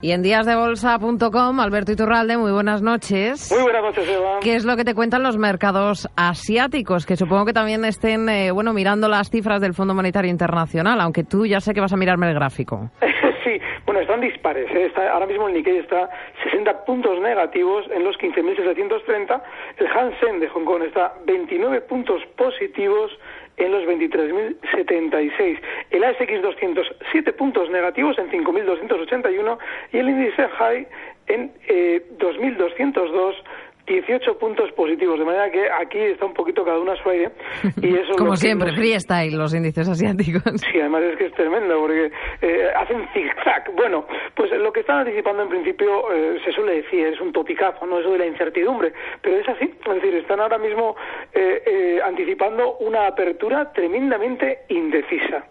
Y en díasdebolsa.com, Alberto Iturralde, muy buenas noches. Muy buenas noches, Eva. ¿Qué es lo que te cuentan los mercados asiáticos? Que supongo que también estén, eh, bueno, mirando las cifras del Fondo Monetario Internacional, aunque tú ya sé que vas a mirarme el gráfico. sí, bueno, están dispares. ¿eh? Está, ahora mismo el Nikkei está 60 puntos negativos en los 15.730. El Hansen de Hong Kong está 29 puntos positivos en los 23.076. El ASX 200, 7 puntos negativos en 5.281 y el índice High en eh, 2.202 18 puntos positivos, de manera que aquí está un poquito cada una a su aire. Y eso Como siempre, freestyle los índices asiáticos. Sí, además es que es tremendo, porque eh, hacen zigzag. Bueno, pues lo que están anticipando en principio eh, se suele decir, es un topicazo, no eso de la incertidumbre, pero es así, es decir, están ahora mismo eh, anticipando una apertura tremendamente indecisa.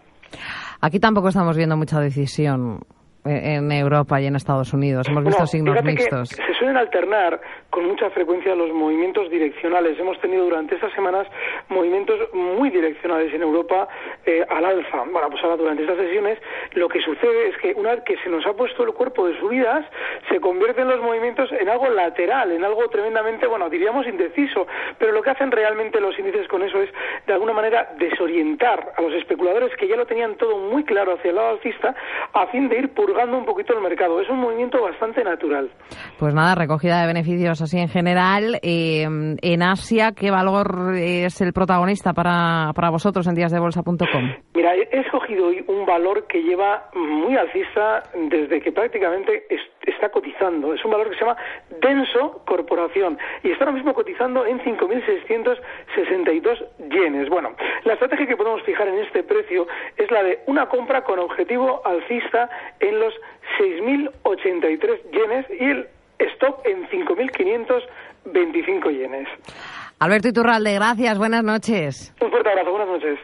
Aquí tampoco estamos viendo mucha decisión en Europa y en Estados Unidos. Hemos visto signos mixtos. se suelen alternar con mucha frecuencia los movimientos direccionales. Hemos tenido durante estas semanas movimientos muy direccionales en Europa eh, al alza. Bueno, pues ahora durante estas sesiones lo que sucede es que una vez que se nos ha puesto el cuerpo de subidas, se convierten los movimientos en algo lateral, en algo tremendamente, bueno, diríamos indeciso. Pero lo que hacen realmente los índices con eso es, de alguna manera, desorientar a los especuladores que ya lo tenían todo muy claro hacia el lado alcista, a fin de ir purgando un poquito el mercado. Es un movimiento bastante natural. Pues nada, recogida de beneficios así en general. Eh, en Asia, ¿qué valor es el protagonista para, para vosotros en díasdebolsa.com? Mira, he escogido hoy un valor que lleva muy alcista desde que prácticamente está cotizando. Es un valor que se llama Denso Corporación y está ahora mismo cotizando en 5.662 yenes. Bueno, la estrategia que podemos fijar en este precio es la de una compra con objetivo alcista en los 6.083 yenes y el stop en 5.525 yenes. Alberto Iturralde, gracias, buenas noches. Un fuerte abrazo, buenas noches.